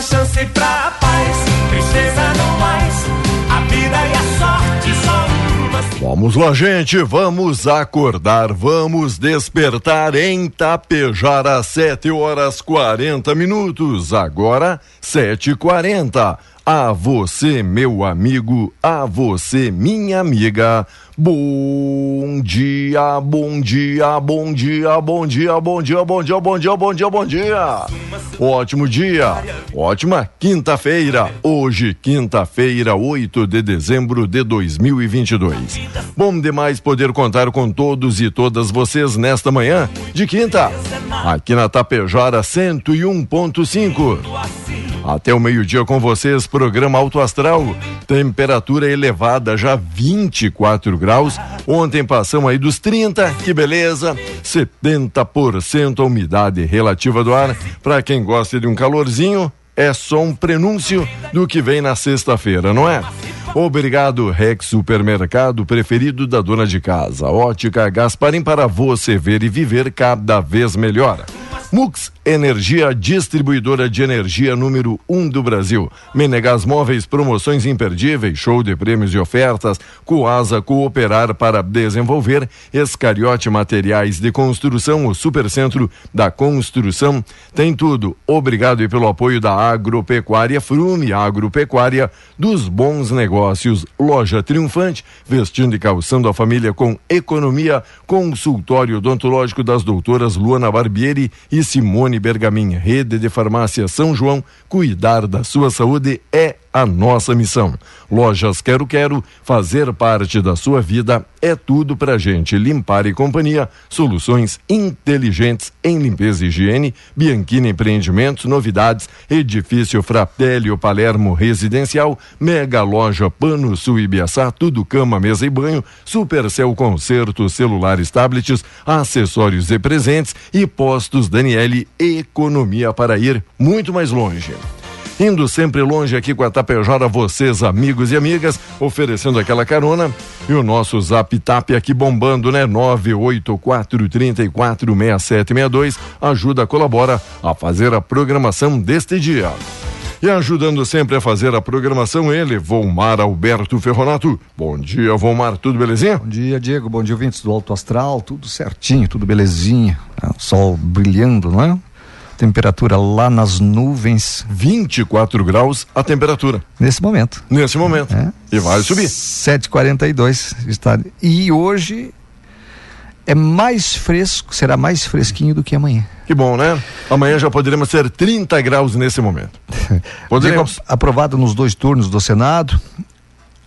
Chance pra paz, tristeza não mais. A vida e a sorte só uma Vamos lá, gente, vamos acordar, vamos despertar em Tapejara, 7 horas 40 minutos, agora 7 h 40 A você, meu amigo, a você, minha amiga. Bom dia, bom dia, bom dia, bom dia, bom dia, bom dia, bom dia, bom dia, bom dia. Ótimo dia, ótima quinta-feira. Hoje, quinta-feira, 8 de dezembro de 2022. Bom demais poder contar com todos e todas vocês nesta manhã de quinta, aqui na Tapejara 101.5. Até o meio-dia com vocês, programa Alto Astral. Temperatura elevada, já 24 graus. Ontem passamos aí dos 30, que beleza. 70% a umidade relativa do ar. Para quem gosta de um calorzinho, é só um prenúncio do que vem na sexta-feira, não é? Obrigado, Rex Supermercado, preferido da dona de casa. Ótica Gasparim para você ver e viver cada vez melhor. Mux Energia, distribuidora de energia número 1 um do Brasil. Menegas Móveis, promoções imperdíveis, show de prêmios e ofertas. Coasa Cooperar para desenvolver. Escariote Materiais de Construção, o Supercentro da Construção. Tem tudo. Obrigado e pelo apoio da Agropecuária Frume, Agropecuária dos Bons Negócios. Loja Triunfante, vestindo e calçando a família com economia. Consultório odontológico das doutoras Luana Barbieri e Simone Bergamin, rede de farmácia São João, cuidar da sua saúde é a nossa missão. Lojas Quero Quero, fazer parte da sua vida é tudo pra gente. Limpar e Companhia, soluções inteligentes em limpeza e higiene. Bianchini Empreendimentos, novidades. Edifício Fratelli Palermo Residencial. Mega Loja Pano Sul Ibiaçá, tudo cama, mesa e banho. Supercel Concerto, celulares, tablets, acessórios e presentes. E Postos Daniele, economia para ir muito mais longe. Indo sempre longe aqui com a Tapejara, vocês, amigos e amigas, oferecendo aquela carona. E o nosso zap tap aqui bombando, né? 984346762 ajuda, colabora a fazer a programação deste dia. E ajudando sempre a fazer a programação, ele, Volmar Alberto Ferronato. Bom dia, Volmar, tudo belezinha? Bom dia, Diego. Bom dia, ouvintes do Alto Astral. Tudo certinho, tudo belezinha. O sol brilhando, não é? Temperatura lá nas nuvens. 24 graus a temperatura. Nesse momento. Nesse momento. É. E vai subir. 7h42 está. E hoje é mais fresco, será mais fresquinho do que amanhã. Que bom, né? Amanhã já poderemos ter 30 graus nesse momento. Poderemos. aprovado nos dois turnos do Senado.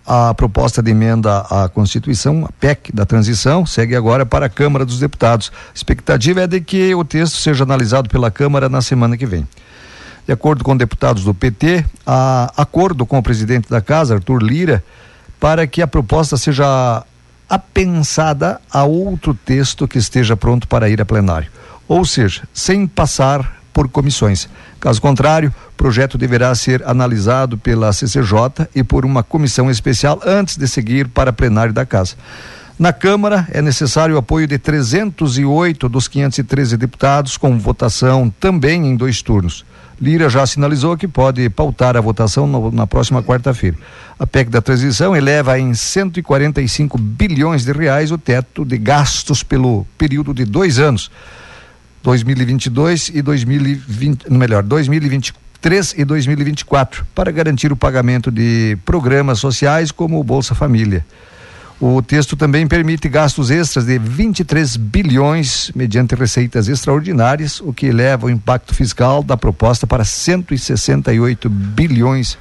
A proposta de emenda à Constituição, a PEC da transição, segue agora para a Câmara dos Deputados. A expectativa é de que o texto seja analisado pela Câmara na semana que vem. De acordo com deputados do PT, há acordo com o presidente da casa, Arthur Lira, para que a proposta seja apensada a outro texto que esteja pronto para ir a plenário. Ou seja, sem passar por comissões. Caso contrário, o projeto deverá ser analisado pela CCJ e por uma comissão especial antes de seguir para plenário da casa. Na Câmara, é necessário o apoio de 308 dos 513 deputados, com votação também em dois turnos. Lira já sinalizou que pode pautar a votação no, na próxima quarta-feira. A PEC da transição eleva em 145 bilhões de reais o teto de gastos pelo período de dois anos, 2022 e 2020, melhor, 2023 e 2024, para garantir o pagamento de programas sociais como o Bolsa Família. O texto também permite gastos extras de 23 bilhões mediante receitas extraordinárias, o que eleva o impacto fiscal da proposta para 168 bilhões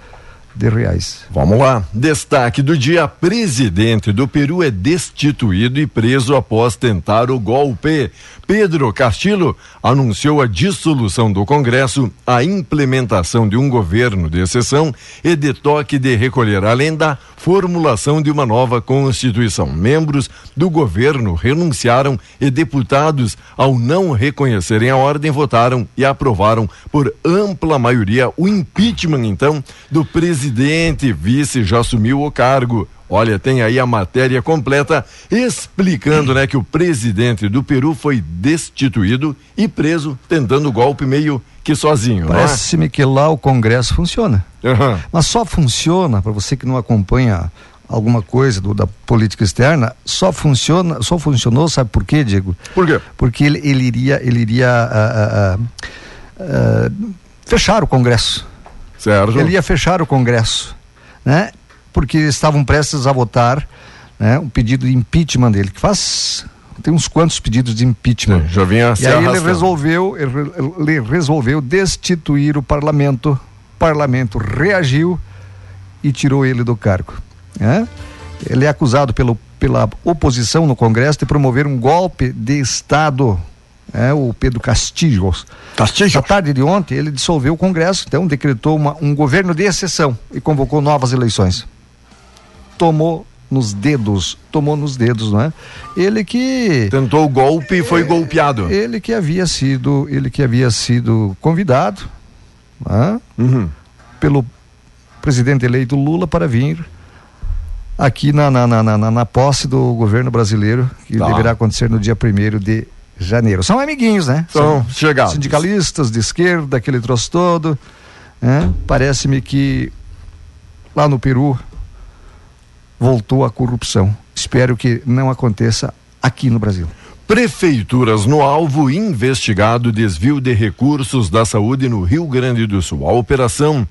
de reais. Vamos lá. Destaque do dia: presidente do Peru é destituído e preso após tentar o golpe. Pedro Castillo anunciou a dissolução do Congresso, a implementação de um governo de exceção e de toque de recolher, além da formulação de uma nova Constituição. Membros do governo renunciaram e deputados, ao não reconhecerem a ordem, votaram e aprovaram por ampla maioria o impeachment, então, do presidente. Vice já assumiu o cargo. Olha, tem aí a matéria completa explicando, né, que o presidente do Peru foi destituído e preso tentando golpe meio que sozinho. É? Parece-me é? que lá o Congresso funciona. Uhum. Mas só funciona para você que não acompanha alguma coisa do, da política externa, só funciona, só funcionou, sabe por quê, Diego? Por quê? Porque ele, ele iria, ele iria uh, uh, uh, fechar o Congresso. Certo. Ele ia fechar o Congresso, né? porque estavam prestes a votar né, um pedido de impeachment dele, que faz tem uns quantos pedidos de impeachment. Sim, já vinha e aí ele resolveu, ele resolveu destituir o parlamento. O parlamento reagiu e tirou ele do cargo. Né? Ele é acusado pelo, pela oposição no Congresso de promover um golpe de Estado. É, o Pedro Castilhos. Castilhos. Na tarde de ontem, ele dissolveu o Congresso, então decretou uma, um governo de exceção e convocou novas eleições tomou nos dedos, tomou nos dedos, não é? Ele que tentou o golpe e foi é, golpeado. Ele que havia sido, ele que havia sido convidado, é? uhum. pelo presidente eleito Lula para vir aqui na, na, na, na, na posse do governo brasileiro que tá. deverá acontecer no dia primeiro de janeiro. São amiguinhos, né? São, São chegados. Sindicalistas de esquerda, aquele troço todo. Né? Parece-me que lá no Peru voltou a corrupção. Espero que não aconteça aqui no Brasil. Prefeituras no alvo investigado desvio de recursos da saúde no Rio Grande do Sul. A operação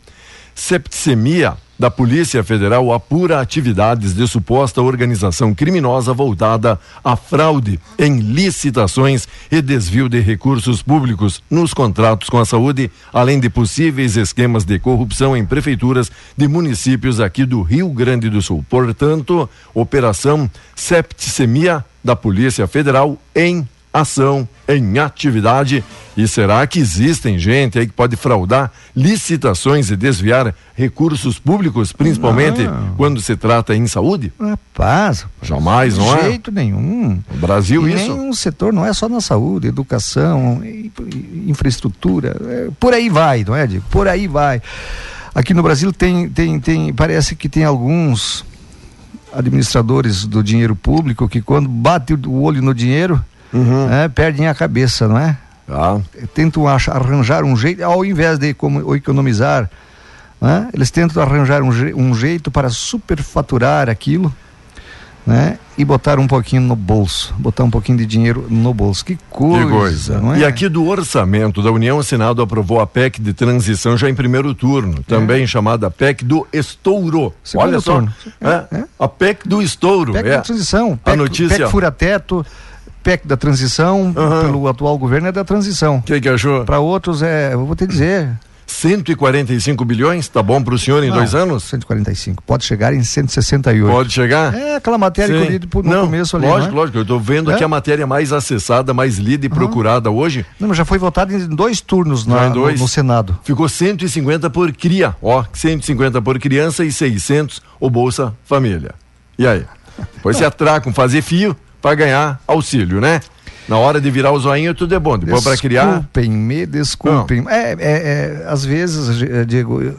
Septicemia da Polícia Federal apura atividades de suposta organização criminosa voltada à fraude em licitações e desvio de recursos públicos nos contratos com a saúde, além de possíveis esquemas de corrupção em prefeituras de municípios aqui do Rio Grande do Sul. Portanto, operação Septicemia da Polícia Federal em ação, em atividade. E será que existem gente aí que pode fraudar licitações e desviar recursos públicos, principalmente Não. quando se trata em saúde? Rapaz, Jamais, de não é? jeito nenhum. No Brasil, e isso. nenhum setor, não é só na saúde, educação, infraestrutura, é, por aí vai, não é, Diego? Por aí vai. Aqui no Brasil tem, tem, tem, parece que tem alguns administradores do dinheiro público que quando bate o olho no dinheiro, Uhum. é, perdem a cabeça, não é? Tá. tentam ach- arranjar um jeito, ao invés de como, economizar, né? eles tentam arranjar um, um jeito para superfaturar aquilo né? e botar um pouquinho no bolso, botar um pouquinho de dinheiro no bolso. Que coisa, Que coisa. é? E aqui do orçamento da União, o Senado aprovou a PEC de transição já em primeiro turno, também chamada PEC do estouro. É. Segundo Olha só, turno. é, É. a PEC do estouro. PEC é. da transição, A PEC, notícia. PEC fura-teto, PEC da transição, Aham. pelo atual governo é da transição. O que, que achou? Para outros é, eu vou te dizer, 145 bilhões, tá bom para o senhor em dois anos? 145, pode chegar em 168. Pode chegar? É aquela matéria que eu Sim. li no Não, começo ali, Lógico, é? lógico. Eu estou vendo É? aqui a matéria mais acessada, mais lida e procurada hoje. Não, mas já foi votado em dois turnos na- em dois? No, no Senado. Ficou 150 por cria, ó, 150 por criança e 600 o Bolsa Família. E aí? Depois se atracam fazer fio para ganhar auxílio, né? Na hora de virar o zoinho tudo é bom, depois para criar. Desculpem, me desculpem. É, é, é, às vezes, eh, Diego, eh,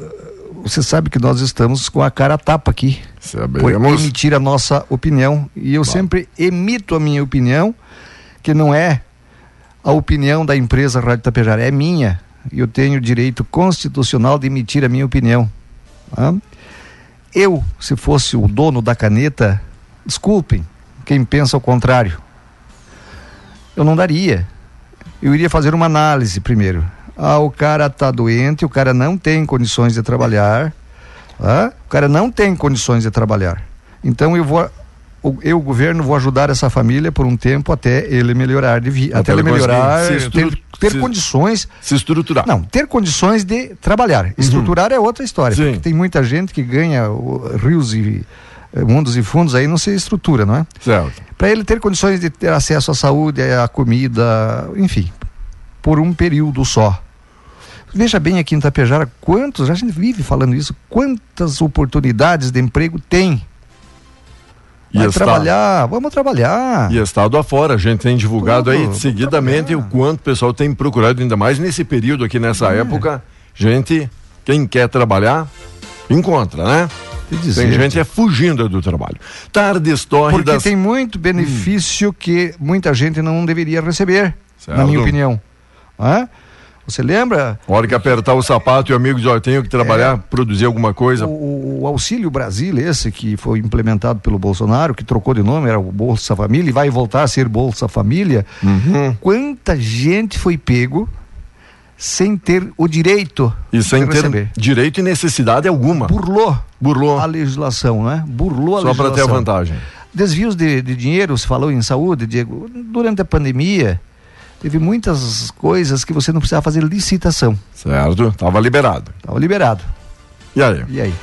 você sabe que nós estamos com a cara a tapa aqui. Sabemos. emitir a nossa opinião. E eu sempre emito a minha opinião, que não é a opinião da empresa Rádio Tapejara, é minha. E eu tenho o direito constitucional de emitir a minha opinião. tá? Eu, se fosse o dono da caneta, desculpem quem pensa o contrário. Eu não daria. Eu iria fazer uma análise primeiro. Ah, o cara está doente, o cara não tem condições de trabalhar. tá? O cara não tem condições de trabalhar. Então eu vou, eu, o governo, vou ajudar essa família por um tempo até ele melhorar de vi, Até ele melhorar, ter, ter se- condições Se estruturar. não, ter condições de trabalhar. Estruturar é outra história. Sim. Porque tem muita gente que ganha o, rios e mundos e fundos aí não se estrutura, não é? Certo. Para ele ter condições de ter acesso à saúde, à comida, enfim, por um período só. Veja bem aqui em Itapejara quantos, a gente vive falando isso, quantas oportunidades de emprego tem. E Vai está- trabalhar, vamos trabalhar. E estado afora, a gente tem divulgado aí Tudo, seguidamente o quanto o pessoal tem procurado, ainda mais nesse período aqui, nessa É. época. Gente, quem quer trabalhar, encontra, né? Te dizer, Tem gente é fugindo do trabalho. Tardes Porque tórridas. tem muito benefício que muita gente não deveria receber, Certo. na minha opinião. Hã? Você lembra Hora que apertar o sapato e o amigo diz, tenho que trabalhar, produzir alguma coisa. o, o Auxílio Brasil, esse que foi implementado pelo Bolsonaro, que trocou de nome, era o Bolsa Família, e vai voltar a ser Bolsa Família. Uhum. Quanta gente foi pego sem ter o direito E sem ter receber? direito e necessidade alguma. Burlou Burlou. a legislação, né? Burlou a Só para legislação. ter a vantagem. Desvios de, de dinheiro, se falou em saúde, Diego, durante a pandemia, teve muitas coisas que você não precisava fazer licitação. Certo? Tava liberado. Estava liberado. E aí? E aí?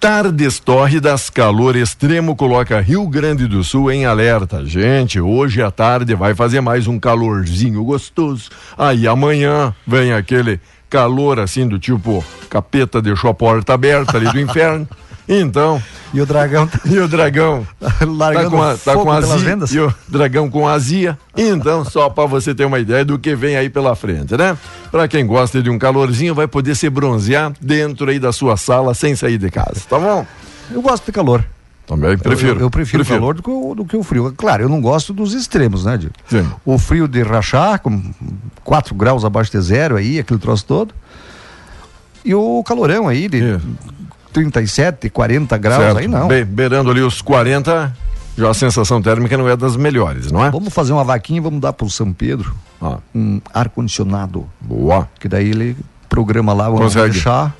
Tardes tórridas, calor extremo coloca Rio Grande do Sul em alerta. Gente, hoje à tarde vai fazer mais um calorzinho gostoso. Aí amanhã vem aquele calor assim do tipo capeta deixou a porta aberta ali do inferno. Então, E o dragão tá e o dragão tá largando com, a, tá com azia, vendas? e o dragão com azia. Então, só para você ter uma ideia do que vem aí pela frente, né? Para quem gosta de um calorzinho, vai poder se bronzear dentro aí da sua sala sem sair de casa, tá bom? Eu gosto de calor. Também prefiro. Eu, eu prefiro, o calor do que o, do que o frio. Claro, eu não gosto dos extremos, né, Diego? Sim. O frio de rachar, com 4 graus abaixo de zero aí, aquele troço todo. E o calorão aí de Isso. 37, 40 graus Certo. aí não. Be- beirando ali os 40, já a sensação térmica não é das melhores, não é? Vamos fazer uma vaquinha e vamos dar pro São Pedro Ah, um ar-condicionado. boa. Que daí ele programa lá, vamos Consegue. deixar,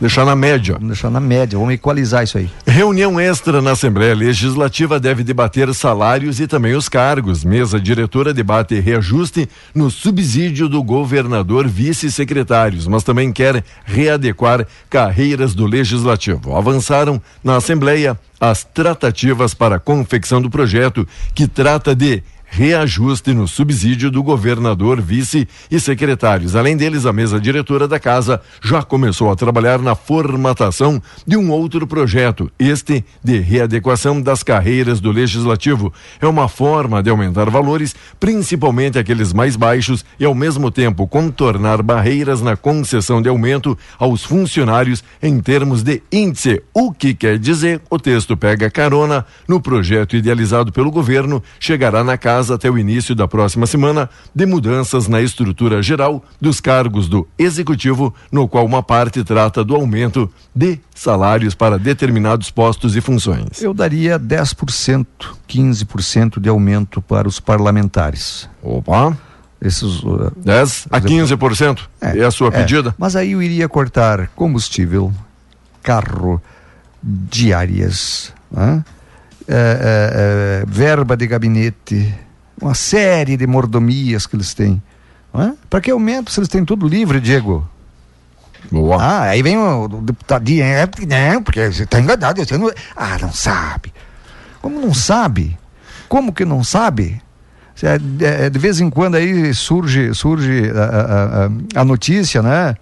Deixar na média. vamos deixar na média, vamos equalizar isso aí. Reunião extra na Assembleia Legislativa deve debater salários e também os cargos. Mesa diretora debate reajuste no subsídio do governador vice-secretários, mas também quer readequar carreiras do Legislativo. Avançaram na Assembleia as tratativas para a confecção do projeto que trata de reajuste no subsídio do governador, vice e secretários. Além deles, a mesa diretora da casa já começou a trabalhar na formatação de um outro projeto, este de readequação das carreiras do legislativo. É uma forma de aumentar valores, principalmente aqueles mais baixos, e ao mesmo tempo contornar barreiras na concessão de aumento aos funcionários em termos de índice. O que quer dizer, o texto pega carona no projeto idealizado pelo governo, chegará na casa até o início da próxima semana de mudanças na estrutura geral dos cargos do executivo, no qual uma parte trata do aumento de salários para determinados postos e funções. Eu daria 10%, 15% de aumento para os parlamentares. Opa! Esses, uh, 10 a 15% é, é a sua é, pedida? Mas aí eu iria cortar combustível, carro, diárias, né? é, é verba de gabinete, uma série de mordomias que eles têm. É? Para que aumento se eles têm tudo livre, Diego? Boa. Ah, aí vem o, o deputadinho, é, não, porque você está enganado, você não. Ah, não sabe. Como não sabe? Como que não sabe? De vez em quando aí surge, surge a, a, a notícia, né?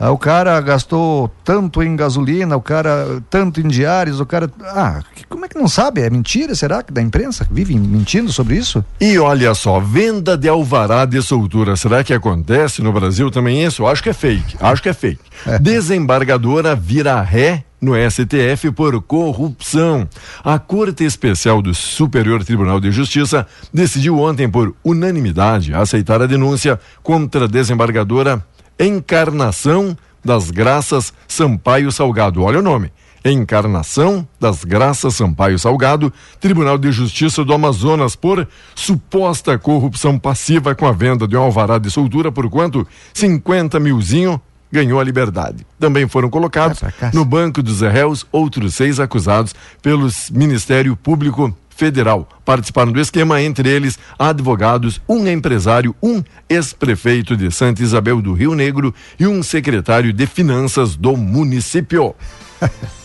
Ah, o cara gastou tanto em gasolina, o cara tanto em diários, o cara. Ah, como é que não sabe? É mentira, será que da imprensa? Vive mentindo sobre isso? E olha só, venda de alvará de soltura. Será que acontece no Brasil também isso? Acho que é fake. Acho que é fake. É. Desembargadora vira ré no STF por corrupção. A Corte Especial do Superior Tribunal de Justiça decidiu ontem, por unanimidade, aceitar a denúncia contra a desembargadora Encarnação das Graças Sampaio Salgado. Olha o nome. Encarnação das Graças Sampaio Salgado, Tribunal de Justiça do Amazonas, por suposta corrupção passiva com a venda de um alvará de soltura por quanto? 50 milzinho ganhou a liberdade. Também foram colocados no banco dos réus outros seis acusados pelo Ministério Público Federal. Participaram do esquema, entre eles advogados, um empresário, um ex-prefeito de Santa Isabel do Rio Negro e um secretário de finanças do município.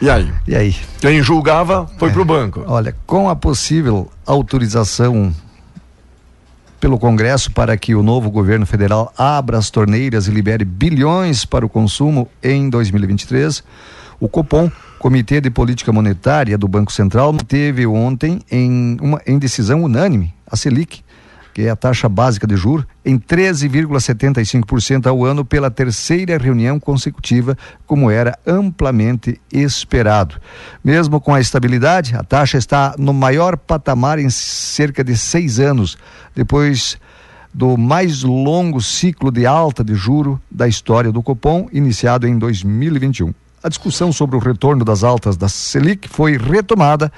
E aí? E aí? Quem julgava foi é, para o banco. Olha, com a possível autorização pelo Congresso para que o novo governo federal abra as torneiras e libere bilhões para o consumo em 2023, o Copom Comitê de Política Monetária do Banco Central teve ontem em uma em decisão unânime a Selic, que é a taxa básica de juros, em 13,75% ao ano pela terceira reunião consecutiva, como era amplamente esperado. Mesmo com a estabilidade, a taxa está no maior patamar em cerca de seis anos, depois do mais longo ciclo de alta de juro da história do Copom, iniciado em 2021 a discussão sobre o retorno das altas da Selic foi retomada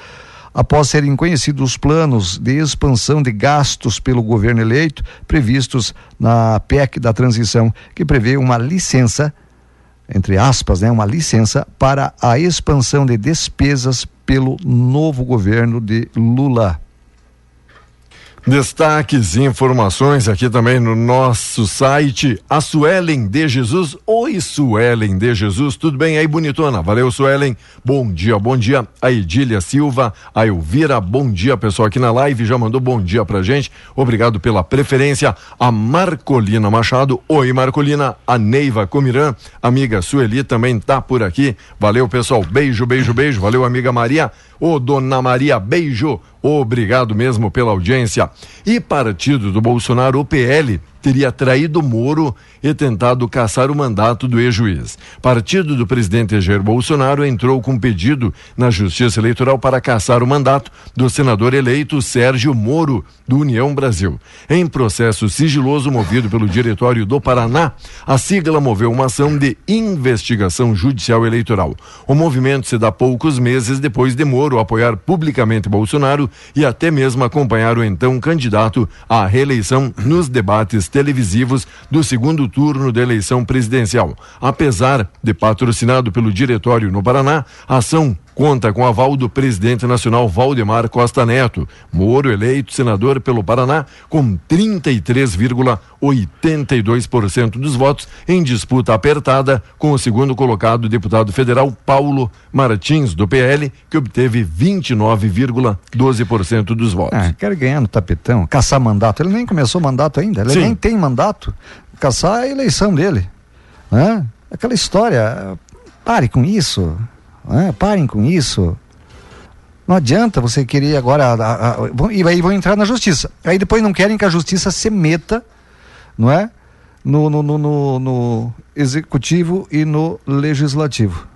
após serem conhecidos os planos de expansão de gastos pelo governo eleito previstos na PEC da transição, que prevê uma licença, entre aspas, né, uma licença para a expansão de despesas pelo novo governo de Lula. Destaques e informações aqui também no nosso site. A Suelen de Jesus. Oi, Suelen de Jesus. Tudo bem aí, bonitona? Valeu, Suelen. Bom dia, bom dia. A Edília Silva, a Elvira, bom dia, pessoal aqui na live. Já mandou bom dia pra gente. Obrigado pela preferência. A Marcolina Machado. Oi, Marcolina. A Neiva Comirã, amiga Sueli também tá por aqui. Valeu, pessoal. Beijo, beijo, beijo. Valeu, amiga Maria. Ô, dona Maria, beijo. Obrigado mesmo pela audiência. E partido do Bolsonaro, o PL, teria traído Moro e tentado caçar o mandato do ex-juiz. Partido do presidente Jair Bolsonaro entrou com pedido na Justiça Eleitoral para caçar o mandato do senador eleito Sérgio Moro, do União Brasil. Em processo sigiloso movido pelo Diretório do Paraná, a sigla moveu uma ação de investigação judicial eleitoral. O movimento se dá poucos meses depois de Moro apoiar publicamente Bolsonaro e até mesmo acompanhar o então candidato à reeleição nos debates televisivos do segundo turno da eleição presidencial. Apesar de patrocinado pelo Diretório no Paraná, a ação conta com aval do presidente nacional Valdemar Costa Neto. Moro eleito senador pelo Paraná com 33,82% dos votos em disputa apertada com o segundo colocado deputado federal Paulo Martins do PL, que obteve 29,12% dos votos. Ah, quer ganhar no tapetão, caçar mandato. Ele nem começou mandato ainda, ele Sim. nem tem mandato. Caçar a eleição dele. Né? Aquela história, pare com isso. Né? Parem com isso. Não adianta você querer agora. a- a- e aí vão entrar na justiça. Aí depois não querem que a justiça se meta, não é? No, no, no, no- executivo e no legislativo.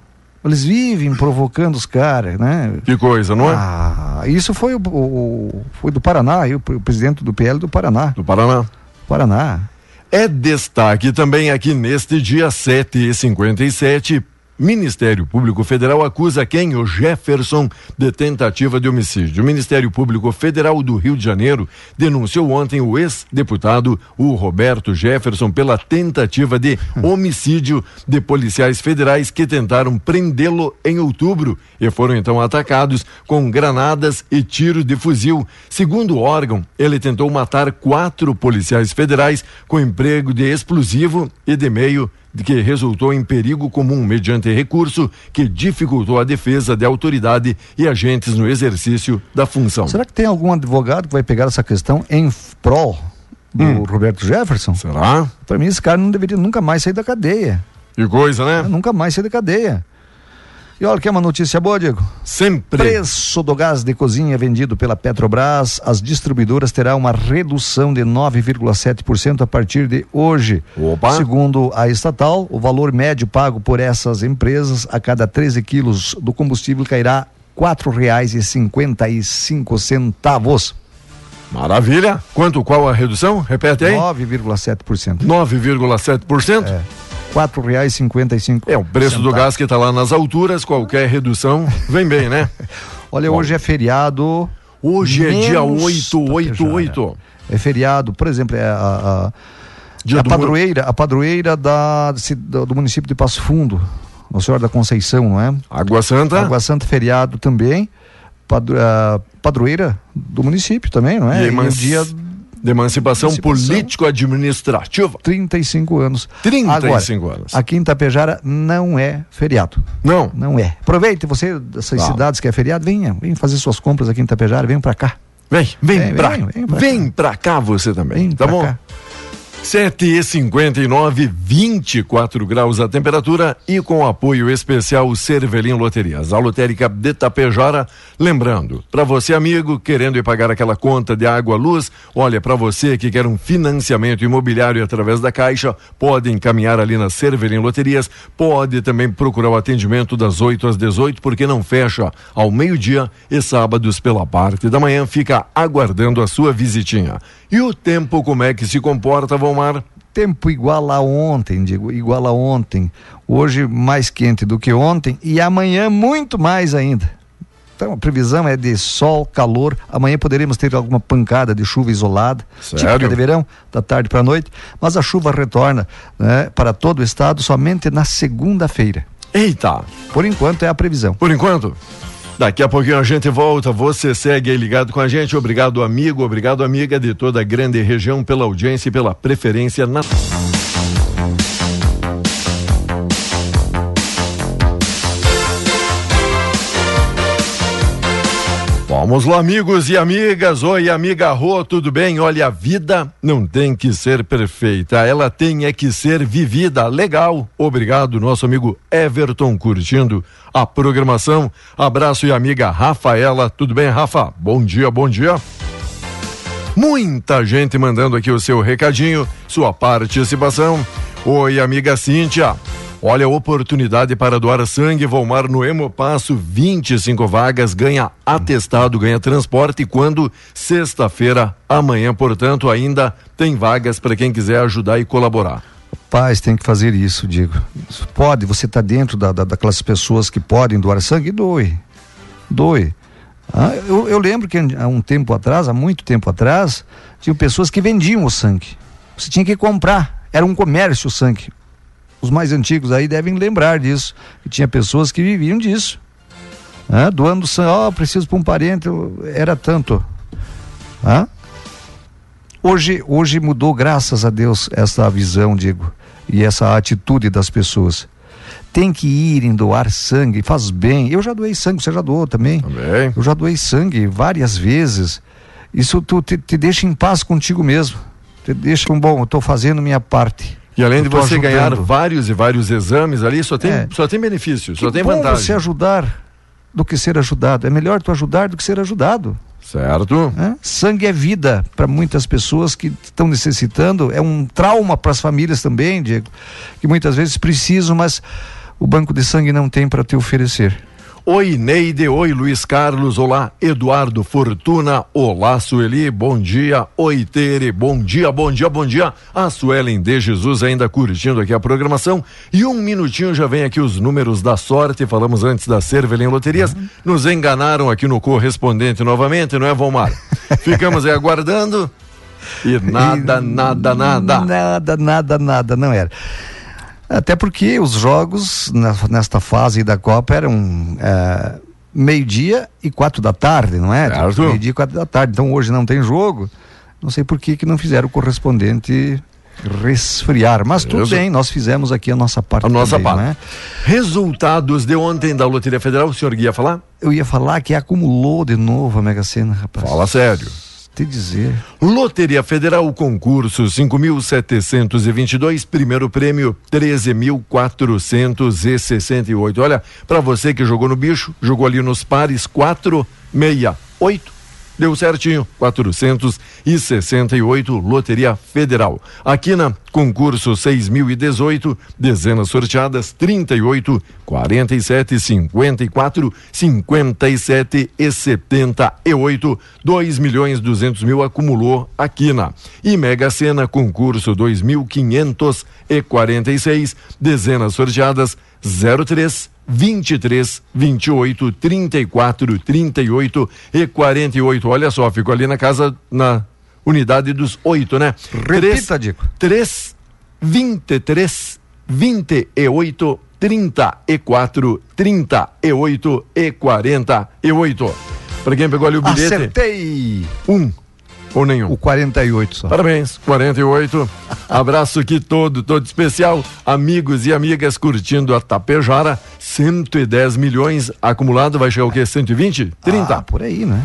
Eles vivem provocando os caras, né? Que coisa, não é? Ah, isso foi o, o- foi do Paraná, o, o presidente do PL do Paraná. Do Paraná. Paraná. É destaque também aqui neste dia 7 e 57 Ministério Público Federal acusa quem? O Jefferson de tentativa de homicídio. O Ministério Público Federal do Rio de Janeiro denunciou ontem o ex-deputado, o Roberto Jefferson, pela tentativa de homicídio de policiais federais que tentaram prendê-lo em outubro e foram então atacados com granadas e tiros de fuzil. Segundo o órgão, ele tentou matar quatro policiais federais com emprego de explosivo e de meio que resultou em perigo comum mediante recurso que dificultou a defesa de autoridade e agentes no exercício da função. Será que tem algum advogado que vai pegar essa questão em prol do Hum. Roberto Jefferson? Será? Para mim, esse cara não deveria nunca mais sair da cadeia. Que coisa, né? Nunca mais sair da cadeia. E olha, quer uma notícia boa, Diego? Sempre. Preço do gás de cozinha vendido pela Petrobras, as distribuidoras terão uma redução de 9,7% a partir de hoje. Opa. Segundo a estatal, o valor médio pago por essas empresas a cada 13 quilos do combustível cairá R$ 4,55. Maravilha. Quanto qual a redução? Repete aí. 9,7%. 9,7%. É. R$ 4,55. É o preço do gás que está lá nas alturas, qualquer redução vem bem, né? Olha, Bom. hoje é feriado. Hoje é dia menos 888. É feriado, por exemplo, é a, a, Dia a do padroeira, a padroeira da, do, município de Passo Fundo, Nossa Senhora da Conceição, não é? Água Santa. Água Santa feriado também, padro, a padroeira do município também, não é? E E o dia de emancipação, Emancipação. político-administrativa. 35 anos. 35 Agora, anos. Aqui em Tapejara não é feriado. Não. Não é. Aproveite você dessas Não. cidades que é feriado, venha, venha fazer suas compras aqui em Tapejara, venha pra cá. Vem, vem, Vem, pra, vem, vem, vem pra pra, cá você também. Vem tá pra bom? cá. 7 e 59, 24 graus a temperatura e com apoio especial Cervelim Loterias, a lotérica de Tapejara. Lembrando, para você amigo querendo ir pagar aquela conta de água, luz, olha, para você que quer um financiamento imobiliário através da Caixa, pode encaminhar ali na Cervelim Loterias, pode também procurar o atendimento das 8 às 18, porque não fecha ao meio-dia e sábados pela parte da manhã fica aguardando a sua visitinha. E o tempo como é que se comporta, Tempo igual a ontem, digo, igual a ontem. Hoje mais quente do que ontem e amanhã muito mais ainda. Então a previsão é de sol, calor. Amanhã poderemos ter alguma pancada de chuva isolada, Sério? típica de verão, da tarde para a noite. Mas a chuva retorna né, para todo o estado somente na segunda-feira. Eita! Por enquanto é a previsão. Por enquanto. Daqui a pouquinho a gente volta. Você segue aí ligado com a gente. Obrigado, amigo. Obrigado, amiga de toda a grande região pela audiência e pela preferência na. Vamos lá, amigos e amigas. Oi, amiga Rô, tudo bem? Olha, a vida não tem que ser perfeita, ela tem é que ser vivida. Legal. Obrigado, nosso amigo Everton, curtindo a programação. Abraço e amiga Rafaela, tudo bem, Rafa? Bom dia, bom dia. Muita gente mandando aqui o seu recadinho, sua participação. Oi, amiga Cíntia. Olha a oportunidade para doar sangue, Volmar no Hemopasso, 25 vagas, ganha atestado, ganha transporte quando sexta-feira, amanhã, portanto, ainda tem vagas para quem quiser ajudar e colaborar. Pais tem que fazer isso, digo. Pode, você está dentro da, da, daquelas pessoas que podem doar sangue, doe. Doe. Ah, eu, eu lembro que há um tempo atrás, há muito tempo atrás, tinham pessoas que vendiam o sangue. Você tinha que comprar. Era um comércio o sangue. Os mais antigos aí devem lembrar disso. Que tinha pessoas que viviam disso. Doando sangue, ó, preciso para um parente, era tanto. Hoje, hoje mudou, graças a Deus, essa visão, digo, e essa atitude das pessoas. Tem que ir em doar sangue, faz bem. Eu já doei sangue, você já doou também. Também. Eu já doei sangue várias vezes. Isso tu te, te deixa em paz contigo mesmo. Te deixa um bom, eu estou fazendo minha parte. E além de você ajudando. ganhar vários e vários exames ali, só tem, É. só tem benefício, só tem bom vantagem. você ajudar do que ser ajudado. É melhor tu ajudar do que ser ajudado. Certo? né? Sangue é vida para muitas pessoas que estão necessitando. É um trauma para as famílias também, Diego, que muitas vezes precisam, mas o banco de sangue não tem para te oferecer. Oi, Neide. Oi, Luiz Carlos. Olá, Eduardo Fortuna. Olá, Sueli. Bom dia. Oi, Tere. Bom dia, bom dia, bom dia. A Suelen de Jesus ainda curtindo aqui a programação. E um minutinho já vem aqui os números da sorte. Falamos antes da Cervelim Loterias. Nos enganaram aqui no correspondente novamente, não é, Valmar? Ficamos aí aguardando. E nada, nada, nada. Nada, nada, nada, não era. Até porque os jogos nesta fase da Copa eram é, meio-dia e quatro da tarde, não é? Meio-dia e quatro da tarde. Então hoje não tem jogo. Não sei por que, que não fizeram o correspondente resfriar. Mas tudo bem, nós fizemos aqui a nossa parte. A nossa também, parte. é? Resultados de ontem da Loteria Federal, o senhor ia falar? Eu ia falar que acumulou de novo a Mega Sena, rapaz. Fala sério. Te dizer. Loteria Federal, concurso 5.722, primeiro prêmio 13.468. Olha, para você que jogou no bicho, jogou ali nos pares 468. Deu certinho, 468, Loteria Federal. Aqui na concurso 6018, dezenas sorteadas 38, 47, 54, 57 e 78, 2 milhões 200 mil acumulou a Quina. E Mega Sena, concurso 2546, dezenas sorteadas 03, 23, 28, 34, 38 e 48. Olha só, ficou ali na casa, na unidade dos oito, né? Repita, Dico. 3, 23, 28, 34, 38 e 48. Para quem pegou ali o bilhete, Acertei! um ou nenhum. O 48 só. Parabéns, 48. Abraço aqui todo, todo especial. Amigos e amigas curtindo a Tapejara. 110 milhões acumulado. Vai chegar o quê? 120? 30? Ah, por aí, né?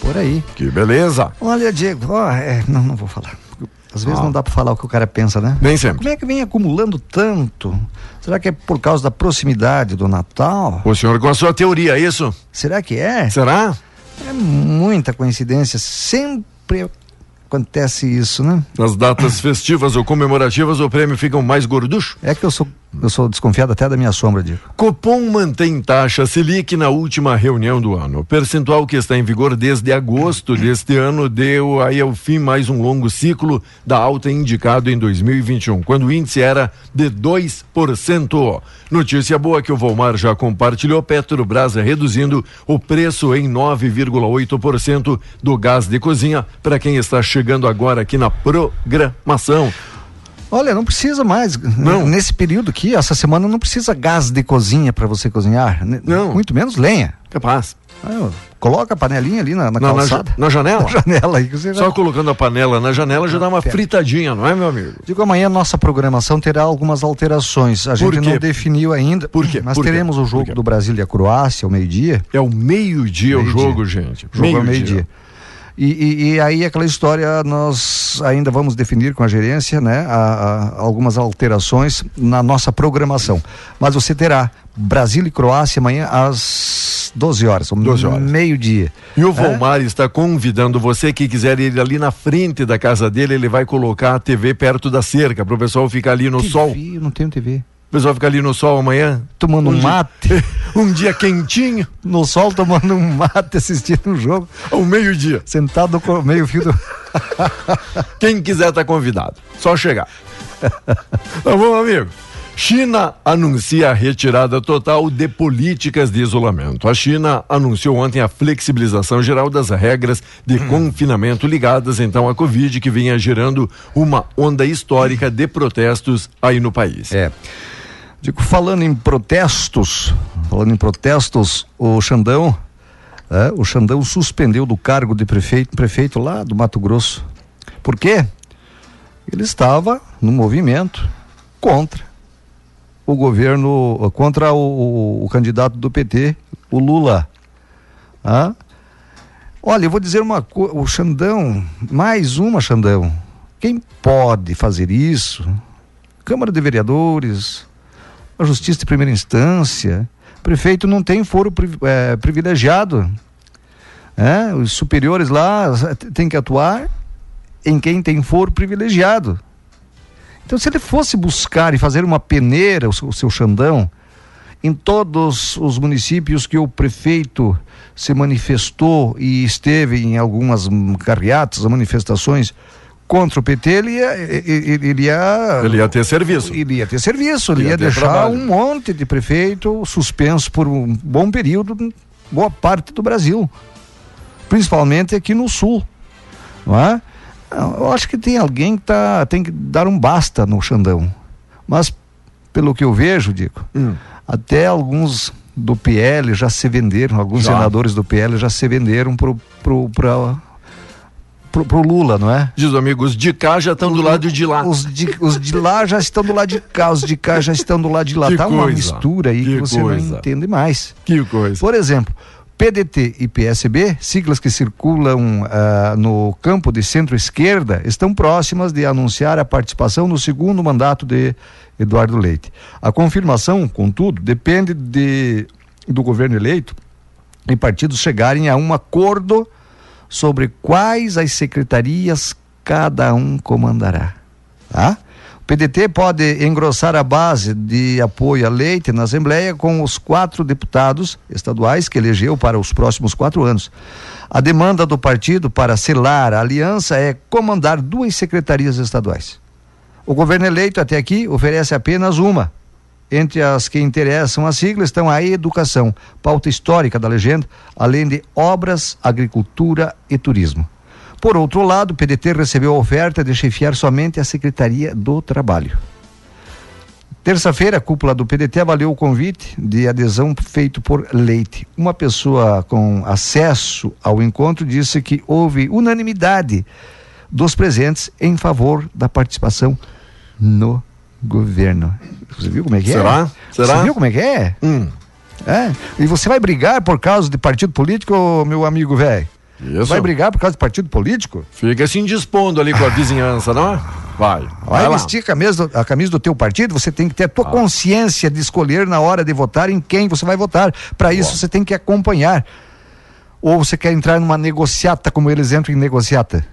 Por aí. Que beleza. Olha, Diego, ó, é, não, não vou falar. Às vezes Ah. não dá pra falar o que o cara pensa, né? Nem sempre. Como é que vem acumulando tanto? Será que é por causa da proximidade do Natal? O senhor com a sua teoria, é isso? Será que é? Será? É muita coincidência. Sempre acontece isso, né? Nas datas festivas ou comemorativas, o prêmio fica mais gorducho? É que eu sou, eu sou desconfiado até da minha sombra, Diego. Copom mantém taxa Selic na última reunião do ano. O percentual que está em vigor desde agosto deste ano deu aí ao fim mais um longo ciclo da alta indicado em 2021, quando o índice era de 2%. Notícia boa que o Volmar já compartilhou, Petrobras reduzindo o preço em 9,8% do gás de cozinha para quem está chegando agora aqui na programação. Olha, não precisa mais. Não. Nesse período aqui, essa semana não precisa gás de cozinha para você cozinhar. Né? Não. Muito menos lenha. Capaz. Ah, coloca a panelinha ali na, na Na, na, calçada. na janela? Na janela aí você Só vai- colocando a panela na janela já dá uma fritadinha, não é, meu amigo? Digo, amanhã nossa programação terá algumas alterações. A gente quê? não definiu ainda. Por quê? Mas Por quê? teremos o Por jogo quê? do Brasil e a Croácia ao meio-dia. É o meio-dia o Meio-dia. jogo, gente. O jogo ao meio-dia. E, e- e aí aquela história nós ainda vamos definir com a gerência, né, a- a- algumas alterações na nossa programação. Mas você terá Brasil e Croácia amanhã às 12 horas, 12 horas. meio-dia. E o Volmar está convidando você que quiser ir ali na frente da casa dele, ele vai colocar a TV perto da cerca, para o pessoal ficar ali no TV, sol. Eu não tenho TV. O pessoal ficar ali no sol amanhã. Tomando um dia- mate, um dia quentinho, no sol tomando um mate, assistindo um jogo, ao meio-dia. sentado no meio-fio do. Quem quiser está convidado. Só chegar. tá bom, amigo? China anuncia a retirada total de políticas de isolamento. A China anunciou ontem a flexibilização geral das regras de confinamento ligadas então à Covid, que vinha gerando uma onda histórica de protestos aí no país. É. Digo, falando em protestos, falando em protestos, o Xandão, é, o Xandão suspendeu do cargo de prefeito, prefeito lá do Mato Grosso. Por quê? Ele estava no movimento contra o governo, contra o, o, o candidato do PT, o Lula. Olha, eu vou dizer uma coisa, o Xandão, mais uma Xandão. Quem pode fazer isso? Câmara de Vereadores, a Justiça de Primeira Instância, prefeito não tem foro é, privilegiado. É, os superiores lá têm que atuar em quem tem foro privilegiado. Então, se ele fosse buscar e fazer uma peneira, o seu, o seu Xandão, em todos os municípios que o prefeito se manifestou e esteve em algumas carreatas, manifestações contra o PT, ele ia, ele, ele ia. Ele ia ter serviço. Ele ia ter serviço, ele, ele ia, ia deixar trabalho. um monte de prefeito suspenso por um bom período, boa parte do Brasil. Principalmente aqui no sul. Não é? Eu acho que tem alguém que tá, tem que dar um basta no Xandão. Mas, pelo que eu vejo, Dico, hum. até alguns do PL já se venderam, alguns já. senadores do PL já se venderam pro, pro, pro, Lula, não é? Diz amigos, de cá já estão do lado de lá. Os de, os de lá já estão do lado de cá, os de cá já estão do lado de lá. Que tá coisa. uma mistura aí que, que você coisa. não entende mais. Que coisa. Por exemplo, PDT e PSB, siglas que circulam uh, no campo de centro-esquerda, estão próximas de anunciar a participação no segundo mandato de Eduardo Leite. A confirmação, contudo, depende de, do governo eleito e partidos chegarem a um acordo sobre quais as secretarias cada um comandará. Tá? O PDT pode engrossar a base de apoio a Leite na Assembleia com os quatro deputados estaduais que elegeu para os próximos quatro anos. A demanda do partido para selar a aliança é comandar duas secretarias estaduais. O governo eleito até aqui oferece apenas uma. Entre as que interessam a sigla estão a educação, pauta histórica da legenda, além de obras, agricultura e turismo. Por outro lado, o PDT recebeu a oferta de chefiar somente a Secretaria do Trabalho. Terça-feira, a cúpula do PDT avaliou o convite de adesão feito por Leite. Uma pessoa com acesso ao encontro disse que houve unanimidade dos presentes em favor da participação no governo. Você viu como é que Será? é? Será? Você viu como é que é? Hum. É? E você vai brigar por causa de partido político, meu amigo velho? Isso. Vai brigar por causa de partido político? Fica se indispondo ali com a vizinhança, não é? Vai. Vai, vai vestir a camisa, a camisa do teu partido, você tem que ter a tua ah. consciência de escolher na hora de votar em quem você vai votar. Para isso você tem que acompanhar. Ou você quer entrar numa negociata como eles entram em negociata?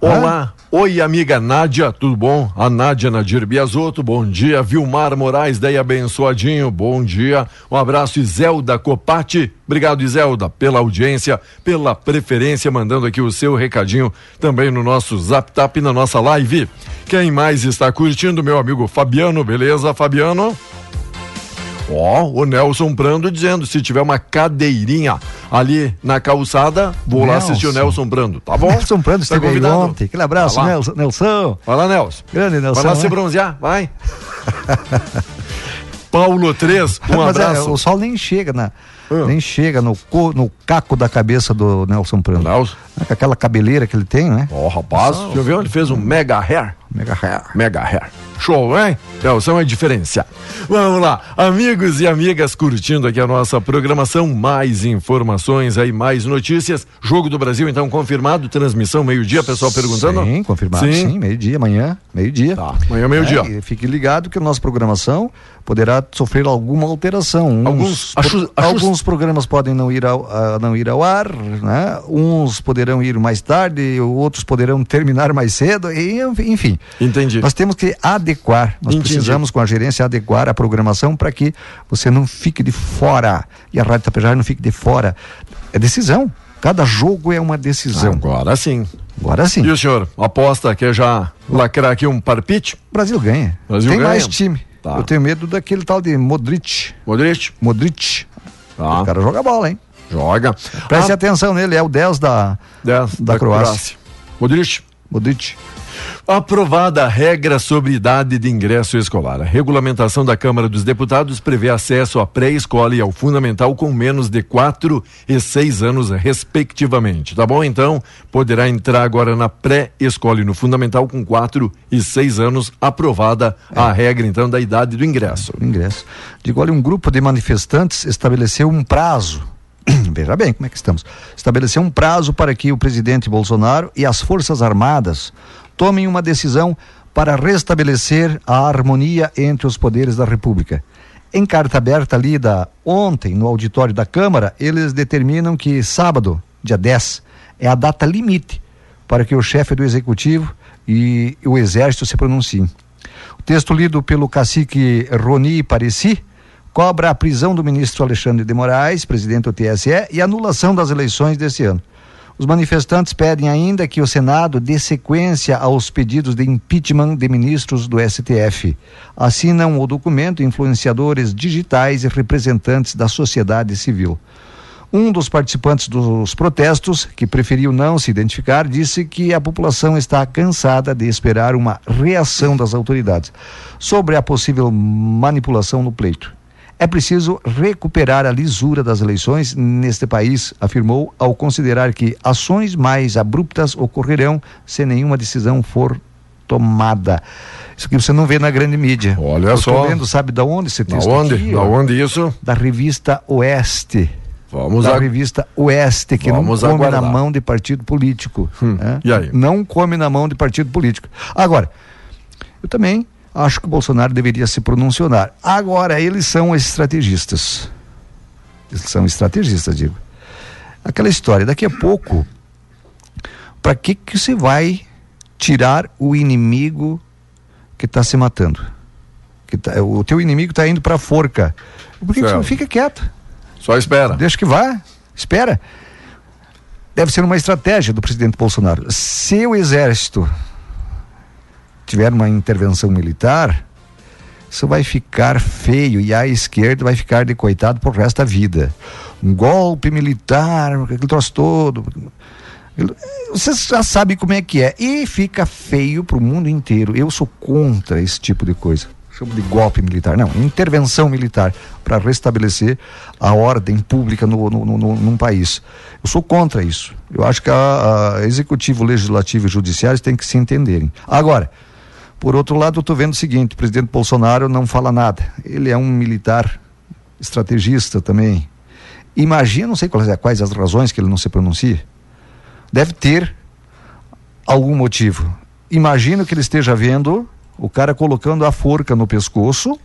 Olá, oi amiga Nádia, tudo bom? A Nádia Nadir Biasotto, bom dia. Vilmar Moraes, daí abençoadinho, bom dia. Um abraço, Iselda Copati, obrigado Iselda pela audiência, pela preferência, mandando aqui o seu recadinho também no nosso Zap Tap, na nossa live. Quem mais está curtindo? Meu amigo Fabiano, beleza, Fabiano? Ó, oh, o Nelson Brando dizendo: se tiver uma cadeirinha ali na calçada, vou Nelson. lá assistir o Nelson Brando, tá bom? Nelson Brando tá esteve convidado. ontem. Aquele abraço, Nelson, Nelson. Vai lá, Nelson. Grande Nelson. Vai lá né? se bronzear, vai. Paulo 3, um Mas é, abraço. É, o sol nem chega na. Ah. Nem chega no, no caco da cabeça do Nelson Brando. Nelson. Aquela cabeleira que ele tem, né? Ó, oh, rapaz, deixa eu ver, ele fez um mega hair. Mega hair. Mega hair. Show, hein? Nelson é diferenciar. Vamos lá, amigos e amigas curtindo aqui a nossa programação, mais informações aí, mais notícias. Jogo do Brasil, então, confirmado, transmissão meio-dia, pessoal perguntando? Sim, confirmado, sim, sim meio-dia, amanhã, meio-dia. Tá, amanhã, meio-dia. É, fique ligado que a nossa programação poderá sofrer alguma alteração. Uns, alguns, alguns programas podem não ir, ao, uh, não ir ao ar, né? Uns poderão ir mais tarde, outros poderão terminar mais cedo, e, enfim. Entendi. Nós temos que adequar, nós Entendi. precisamos com a gerência adequar a programação para que você não fique de fora e a Rádio Tapejara não fique de fora. É decisão. Cada jogo é uma decisão. Agora sim. Agora sim. E o senhor aposta que já lacrar aqui um parpite? Brasil ganha. Brasil Tem ganha. mais time. Tá. Eu tenho medo daquele tal de Modric. Modric? Modric. Tá. O cara joga bola, hein? Joga. Preste ah. atenção nele, é o 10 da, 10 da, da Croácia. Croácia. Modric. Modric. Aprovada a regra sobre idade de ingresso escolar. A regulamentação da Câmara dos Deputados prevê acesso à pré-escola e ao fundamental com menos de 4 e 6 anos, respectivamente. Tá bom? Então, poderá entrar agora na pré-escola e no fundamental com 4 e 6 anos, aprovada é. a regra, então, da idade do ingresso. Ingresso. Digo, olha, um grupo de manifestantes estabeleceu um prazo veja bem como é que estamos. Estabeleceu um prazo para que o presidente Bolsonaro e as Forças Armadas tomem uma decisão para restabelecer a harmonia entre os poderes da República. Em carta aberta lida ontem no auditório da Câmara, eles determinam que sábado, dia 10, é a data limite para que o chefe do executivo e o exército se pronunciem. O texto lido pelo cacique Roni Pareci cobra a prisão do ministro Alexandre de Moraes, presidente do TSE, e anulação das eleições desse ano. Os manifestantes pedem ainda que o Senado dê sequência aos pedidos de impeachment de ministros do STF. Assinam o documento influenciadores digitais e representantes da sociedade civil. Um dos participantes dos protestos, que preferiu não se identificar, disse que a população está cansada de esperar uma reação das autoridades sobre a possível manipulação no pleito. É preciso recuperar a lisura das eleições neste país, afirmou, ao considerar que ações mais abruptas ocorrerão se nenhuma decisão for tomada. Isso que você não vê na grande mídia. Olha Eu só. Vendo, sabe da onde esse texto? Da onde? Aqui, da onde isso? Da revista Oeste. Vamos da a... revista Oeste, que Vamos não come aguardar. na mão de partido político. Hum. Né? E aí? Não come na mão de partido político. Agora, eu também acho que o Bolsonaro deveria se pronunciar. Agora, eles são estrategistas. Eles são estrategistas, digo. Aquela história, daqui a pouco, para que que você vai tirar o inimigo que está se matando? Que tá, o teu inimigo está indo para a forca. Por que, que você não fica quieto? Só espera. Deixa que vá. Espera. Deve ser uma estratégia do presidente Bolsonaro. Se o exército tiver uma intervenção militar, isso vai ficar feio e a esquerda vai ficar de coitado por resto da vida. Um golpe militar, aquele troço todo. Você já sabe como é que é. E fica feio para o mundo inteiro. Eu sou contra esse tipo de coisa. Chamo de golpe militar. Não, intervenção militar para restabelecer a ordem pública no, no, no, num país. Eu sou contra isso. Eu acho que a, a executivo, legislativo e judiciário têm que se entenderem. Agora, por outro lado, eu estou vendo o seguinte: o presidente Bolsonaro não fala nada. Ele é um militar estrategista também. Imagina, não sei quais, quais as razões que ele não se pronuncia. Deve ter algum motivo. Imagina que ele esteja vendo o cara colocando a forca no pescoço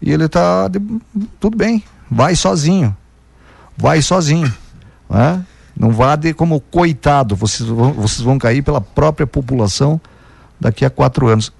e ele está tudo bem, vai sozinho, vai sozinho, né? não vá de como coitado, vocês vão, vocês vão cair pela própria população daqui a quatro anos.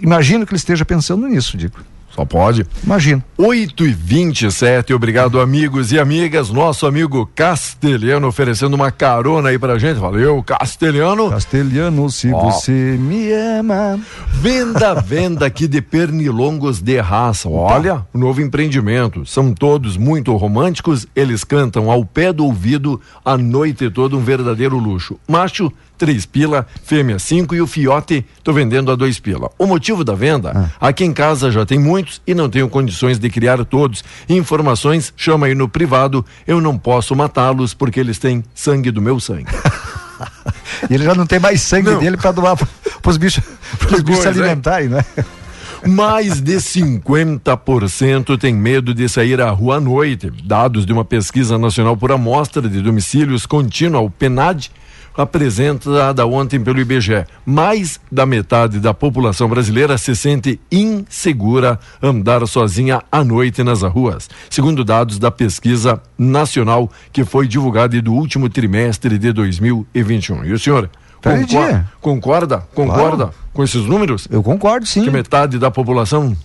Imagino que ele esteja pensando nisso, digo. Só pode. Imagino. 8 e 27 obrigado amigos e amigas. Nosso amigo Castelhano oferecendo uma carona aí pra gente. Valeu, Castelhano. Castelhano, se oh. você me ama. Venda, venda aqui de pernilongos de raça. Olha, o novo empreendimento. São todos muito românticos. Eles cantam ao pé do ouvido a noite toda um verdadeiro luxo. Macho três pila, fêmea cinco e o fiote tô vendendo a dois pila. O motivo da venda? Ah. Aqui em casa já tem muitos e não tenho condições de criar todos. Informações, chama aí no privado, eu não posso matá-los porque eles têm sangue do meu sangue. e ele já não tem mais sangue não. dele para doar para os bichos, pros bichos se alimentarem, né? Mais de 50% tem medo de sair à rua à noite. Dados de uma pesquisa nacional por amostra de domicílios contínua, o PNAD, apresentada ontem pelo IBGE. Mais da metade da população brasileira se sente insegura andar sozinha à noite nas ruas, segundo dados da pesquisa nacional que foi divulgada do último trimestre de 2021. E o senhor? Concorda, concorda, concorda claro. com esses números? Eu concordo, sim. Que metade da população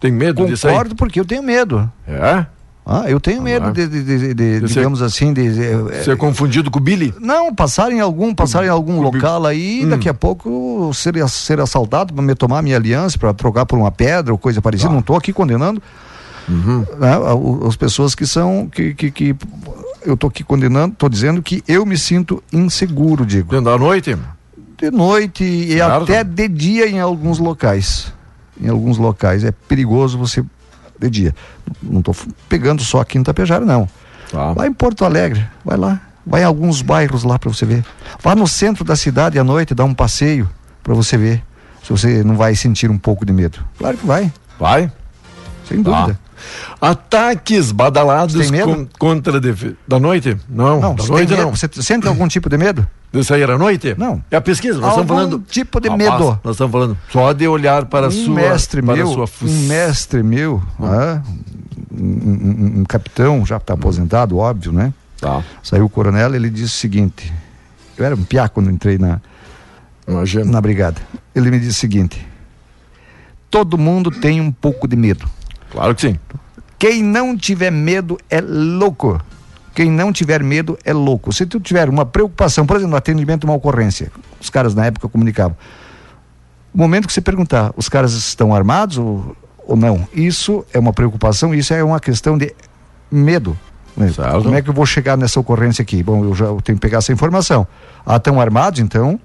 tem medo concordo de sair? Concordo porque eu tenho medo. É? Ah, eu tenho medo de, de, de, de digamos ser, assim, de, ser confundido com o Billy? Não, passar em algum, passar em algum local aí, hum. daqui a pouco ser, ser assaltado para me tomar minha aliança, para trocar por uma pedra ou coisa parecida. Ah. Não estou aqui condenando uhum. né, as pessoas que são que, que, que eu estou aqui condenando, estou dizendo que eu me sinto inseguro, digo. Dentro da noite? de noite e Certo. até de dia em alguns locais. Em alguns locais é perigoso você de dia. Não estou pegando só aqui em Tapejara não. Tá. Vai em Porto Alegre, vai lá. Vai em alguns bairros lá para você ver. Vá no centro da cidade à noite, dá um passeio para você ver. Se você não vai sentir um pouco de medo. Claro que vai, Vai? sem Tá. Ataques badalados com- contra defe... da noite? Não, Não, da noite não. você sente algum tipo de medo? De sair à noite? Não. É a pesquisa, nós estamos Algum falando. tipo de Rapaz, medo. Nós estamos falando só de olhar para a um sua. mestre para a meu, sua um mestre meu, ah, um, um- um capitão, já está aposentado, óbvio, né? Tá, Saiu o coronel, ele disse o seguinte: eu era um piá quando entrei na, imagina. na brigada. Ele me disse o seguinte: todo mundo tem um pouco de medo. Claro que sim. Quem não tiver medo é louco. Quem não tiver medo é louco. Se tu tiver uma preocupação, por exemplo, no atendimento de uma ocorrência, os caras na época comunicavam. O momento que você perguntar, os caras estão armados ou, ou não? Isso é uma preocupação, isso é uma questão de medo. né? Certo. Como é que eu vou chegar nessa ocorrência aqui? Bom, eu já tenho que pegar essa informação. Ah, estão armados, então.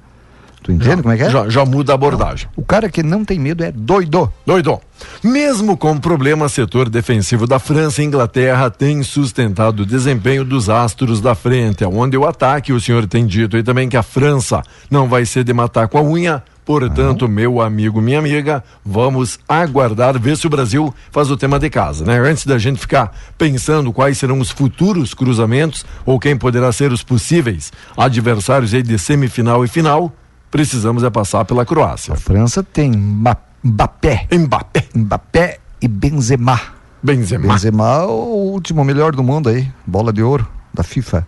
Tu entende como é que é? Já, já muda a abordagem. O cara que não tem medo é doido. Doido. Mesmo com problema, setor defensivo da França e Inglaterra tem sustentado o desempenho dos astros da frente, aonde o ataque, o senhor tem dito aí também que a França não vai ser de matar com a unha. Portanto, meu amigo, minha amiga, vamos aguardar, ver se o Brasil faz o tema de casa, né? Antes da gente ficar pensando quais serão os futuros cruzamentos ou quem poderá ser os possíveis adversários aí de semifinal e final, precisamos é passar pela Croácia. A França tem Mbappé. Mbappé, Mbappé e Benzema. Benzema. Benzema, o último melhor do mundo aí, bola de ouro da FIFA.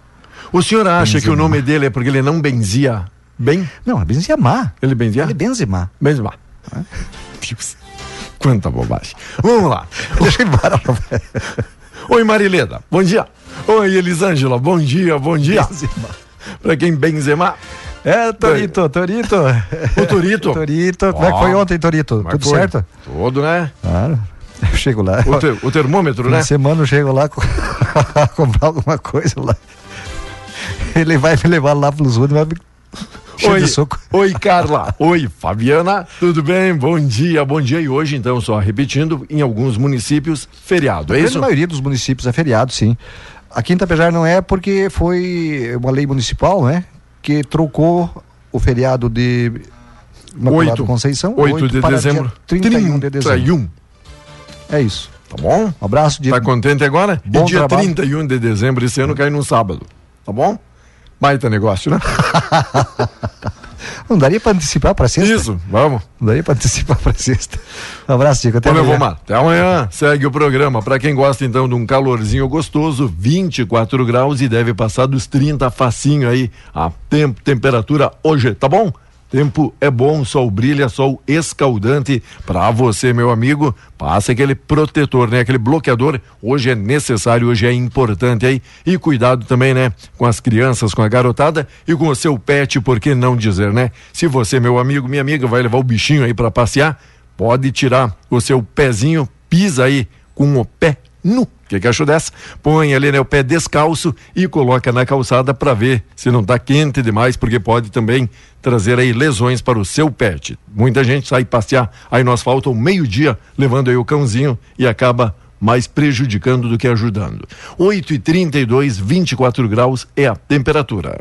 O senhor acha Benzema. que o nome dele é porque ele não benzia bem? Não, é Benzema. Ele benzia? Ele é Benzema. Benzema. Deus, Quanta bobagem. Vamos lá. Deixa embora. Oi, Marileda. Bom dia. Oi, Elisângela. Bom dia, bom dia. Pra quem Benzema? É, Torito, Torito. O Torito. Torito. Como é que foi ontem, Torito? Tudo foi? certo? Tudo, né? Claro. Eu chego lá. O, ter- o termômetro, né? semana eu chego lá co- comprar alguma coisa lá. Ele vai me levar lá pelos e vai me Oi, oi, Carla. Oi, Fabiana. Tudo bem? Bom dia, bom dia. E hoje, então, só repetindo, em alguns municípios, feriado. É A isso? maioria dos municípios é feriado, sim. Aqui em Itapejara não é porque foi uma lei municipal, né? Que trocou o feriado de Imaculado Oito. Conceição. 8 oito de para dezembro. dia 31 de dezembro. 31. É isso. Tá bom? Um abraço de Tá contente agora? Bom e dia trabalho. 31 de dezembro esse ano cai num sábado. Tá bom? Baita negócio, né? Não daria para antecipar para sexta? Isso, vamos. Não daria para antecipar para sexta. Um abraço, Tico. Até amanhã. Até amanhã. Segue o programa. Pra quem gosta então de um calorzinho gostoso, 24 graus e deve passar dos 30 facinho aí. A tempo, temperatura hoje, tá bom? Tempo é bom, sol brilha, sol escaldante. Pra você, meu amigo, passa aquele protetor, né? Aquele bloqueador. Hoje é necessário, hoje é importante aí. E cuidado também, né? Com as crianças, com a garotada e com o seu pet, por que não dizer, né? Se você, meu amigo, minha amiga, vai levar o bichinho aí pra passear, pode tirar o seu pezinho, pisa aí com o pé nu. O que, que achou dessa? Põe ali né, o pé descalço e coloca na calçada para ver se não tá quente demais, porque pode também trazer aí lesões para o seu pet. Muita gente sai passear aí no asfalto ao meio-dia, levando aí o cãozinho e acaba mais prejudicando do que ajudando. 8 e 32 24 graus é a temperatura.